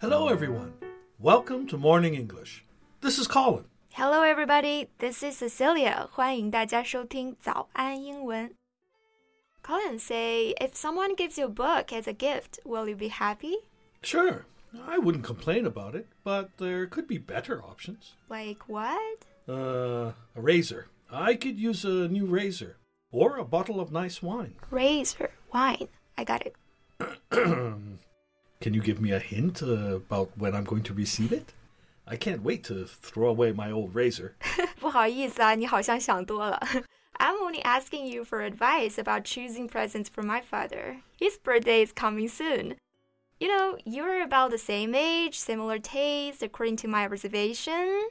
Hello, everyone. Welcome to Morning English. This is Colin. Hello, everybody. This is Cecilia. 欢迎大家收听早安英文。Colin, say if someone gives you a book as a gift, will you be happy? Sure, I wouldn't complain about it, but there could be better options. Like what? Uh, a razor. I could use a new razor. Or a bottle of nice wine. Razor, wine. I got it. Can you give me a hint uh, about when I'm going to receive it? I can't wait to throw away my old razor. 不好意思啊，你好像想多了。I'm only asking you for advice about choosing presents for my father. His birthday is coming soon. You know, you're about the same age, similar taste, according to my observation.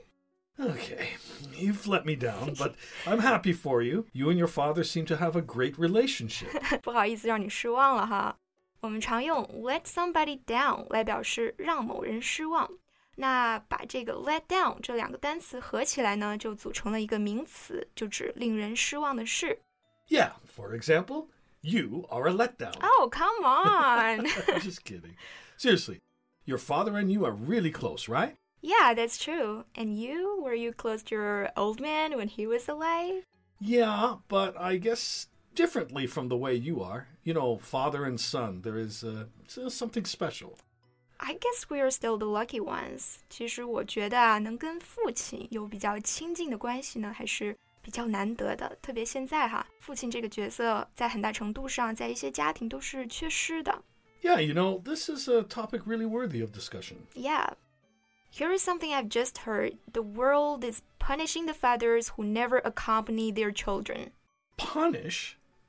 Okay, you've let me down, but I'm happy for you. You and your father seem to have a great relationship. 不好意思让你失望了哈。 我们常用 let somebody down 来表示让某人失望。那把这个 let down 这两个单词合起来呢，就组成了一个名词，就指令人失望的事。Yeah, for example, you are a letdown. Oh, come on. Just kidding. Seriously, your father and you are really close, right? Yeah, that's true. And you? Were you close to your old man when he was alive? Yeah, but I guess differently from the way you are. You know, father and son, there is uh, something special. I guess we are still the lucky ones. 其实我觉得啊，能跟父亲有比较亲近的关系呢，还是比较难得的。特别现在哈，父亲这个角色在很大程度上，在一些家庭都是缺失的。Yeah, you know, this is a topic really worthy of discussion. Yeah. Here is something I've just heard. The world is punishing the fathers who never accompany their children. Punish?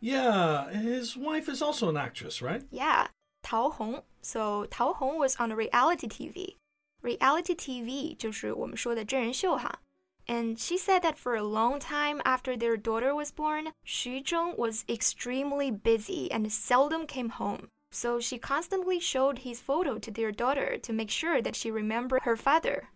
Yeah, his wife is also an actress, right? Yeah, Tao Hong. So Tao Hong was on a reality TV. Reality TV 就是我们说的真人秀哈。And she said that for a long time after their daughter was born, Xu Zheng was extremely busy and seldom came home. So she constantly showed his photo to their daughter to make sure that she remembered her father.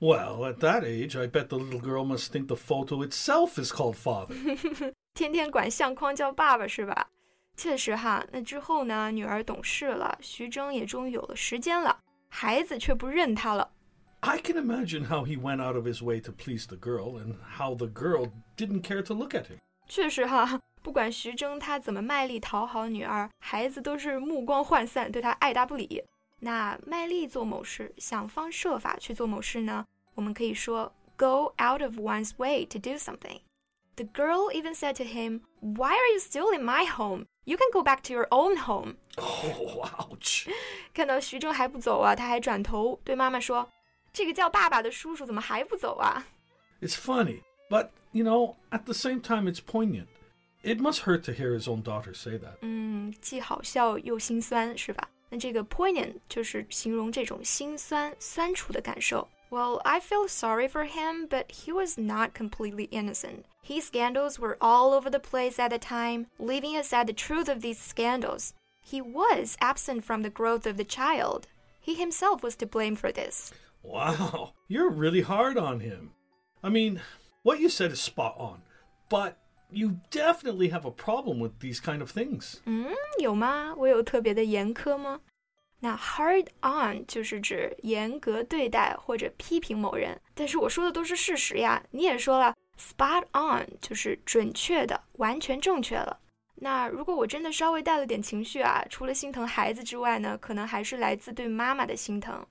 Well, at that age, I bet the little girl must think the photo itself is called father. 天天管相框叫爸爸是吧？确实哈。那之后呢，女儿懂事了，徐峥也终于有了时间了。孩子却不认他了。I can imagine how he went out of his way to please the girl and how the girl didn't care to look at him. 确实哈，不管徐峥他怎么卖力讨好女儿，孩子都是目光涣散，对他爱答不理。那卖力做某事，想方设法去做某事呢？我们可以说 go out of one's way to do something. The girl even said to him, "Why are you still in my home? You can go back to your own home." Oh, ouch! 看到徐峥还不走啊，他还转头对妈妈说：“这个叫爸爸的叔叔怎么还不走啊？” It's funny, but you know, at the same time, it's poignant. It must hurt to hear his own daughter say that. 嗯，既好笑又心酸，是吧？那这个 poignant 就是形容这种心酸、酸楚的感受。 well, I feel sorry for him, but he was not completely innocent. His scandals were all over the place at the time. Leaving aside the truth of these scandals, he was absent from the growth of the child. He himself was to blame for this. Wow, you're really hard on him. I mean, what you said is spot on, but you definitely have a problem with these kind of things. 嗯，有吗？我有特别的严苛吗？ 那 hard on 就是指严格对待或者批评某人，但是我说的都是事实呀。你也说了，spot on 就是准确的、完全正确了。那如果我真的稍微带了点情绪啊，除了心疼孩子之外呢，可能还是来自对妈妈的心疼。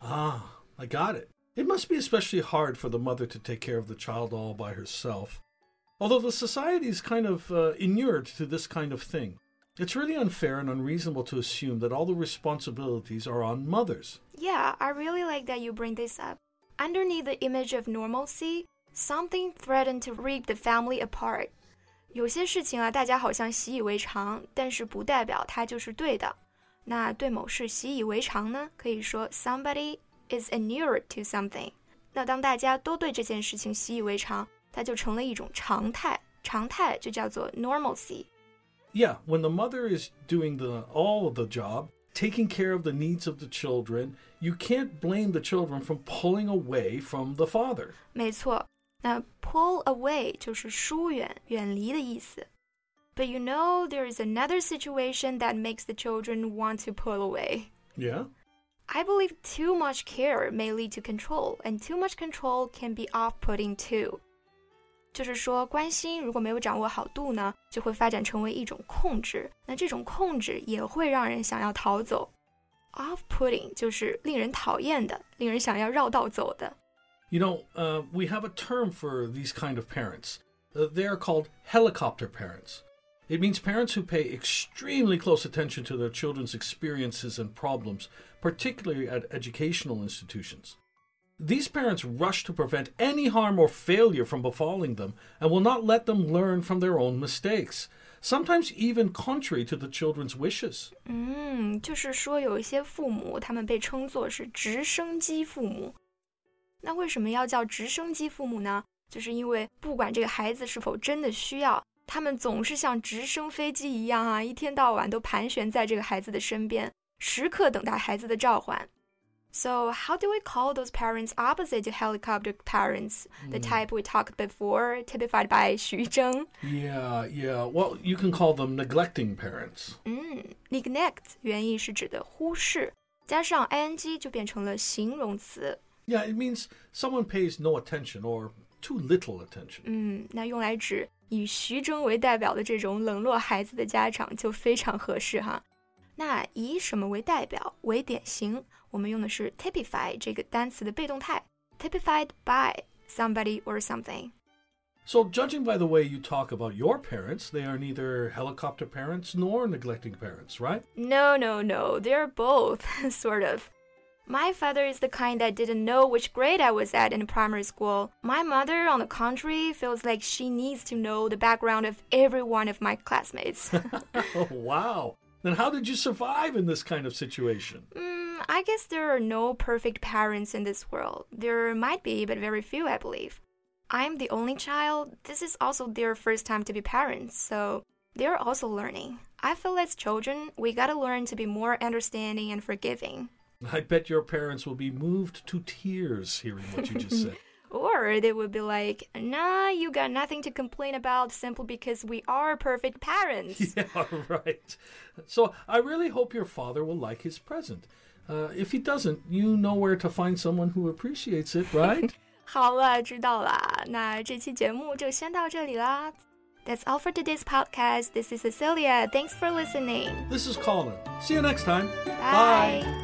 Ah, I got it. It must be especially hard for the mother to take care of the child all by herself. Although the society is kind of uh, inured to this kind of thing. It's really unfair and unreasonable to assume that all the responsibilities are on mothers. Yeah, I really like that you bring this up. Underneath the image of normalcy, something threatened to rip the family apart. 有些事情啊，大家好像习以为常，但是不代表它就是对的。那对某事习以为常呢，可以说 somebody is inured to something。那当大家都对这件事情习以为常，它就成了一种常态。常态就叫做 normalcy。 Yeah, when the mother is doing the all of the job, taking care of the needs of the children, you can't blame the children from pulling away from the father. 没错，那 pull away 就是疏远、远离的意思。But you know, there is another situation that makes the children want to pull away. Yeah? I believe too much care may lead to control, and too much control can be off putting too. 就是说，关心如果没有掌握好度呢，就会发展成为一种控制。那这种控制也会让人想要逃走。Off-putting 就是令人讨厌的，令人想要绕道走的。You know, uh, we have a term for these kind of parents. Uh, they are called helicopter parents. It means parents who pay extremely close attention to their children's experiences and problems, particularly at educational institutions. These parents rush to prevent any harm or failure from befalling them and will not let them learn from their own mistakes, sometimes even contrary to the children's wishes. 嗯，就是说有一些父母，他们被称作是直升机父母。那为什么要叫直升机父母呢？就是因为不管这个孩子是否真的需要，他们总是像直升飞机一样啊，一天到晚都盘旋在这个孩子的身边，时刻等待孩子的召唤。 So how do we call those parents opposite to helicopter parents, the type we talked before, typified by Xu Zheng? Yeah, yeah. Well, you can call them neglecting parents. 嗯，neglect 原意是指的忽视，加上 ing 就变成了形容词。 Yeah, it means someone pays no attention or too little attention. 嗯，那用来指以徐峥为代表的这种冷落孩子的家长就非常合适哈。 那以什么为代表为典型？我们用的是 typify 这个单词的被动态，typified by somebody or something。 So, judging by the way you talk about your parents, they are neither helicopter parents nor neglecting parents, right? No, no, no. They're both, sort of. My father is the kind that didn't know which grade I was at in primary school. My mother, on the contrary, feels like she needs to know the background of every one of my classmates. oh, wow. Then how did you survive in this kind of situation? mm, I guess there are no perfect parents in this world. There might be, but very few, I believe. I'm the only child. This is also their first time to be parents, so they're also learning. I feel as children, we gotta learn to be more understanding and forgiving. I bet your parents will be moved to tears hearing what you just said. Or they would be like, nah, you got nothing to complain about simply because we are perfect parents. yeah, right. So I really hope your father will like his present. Uh, if he doesn't, you know where to find someone who appreciates it, right? 好了，知道啦。那这期节目就先到这里啦。That's all for today's podcast. This is Cecilia. Thanks for listening. this is Colin. See you next time. Bye.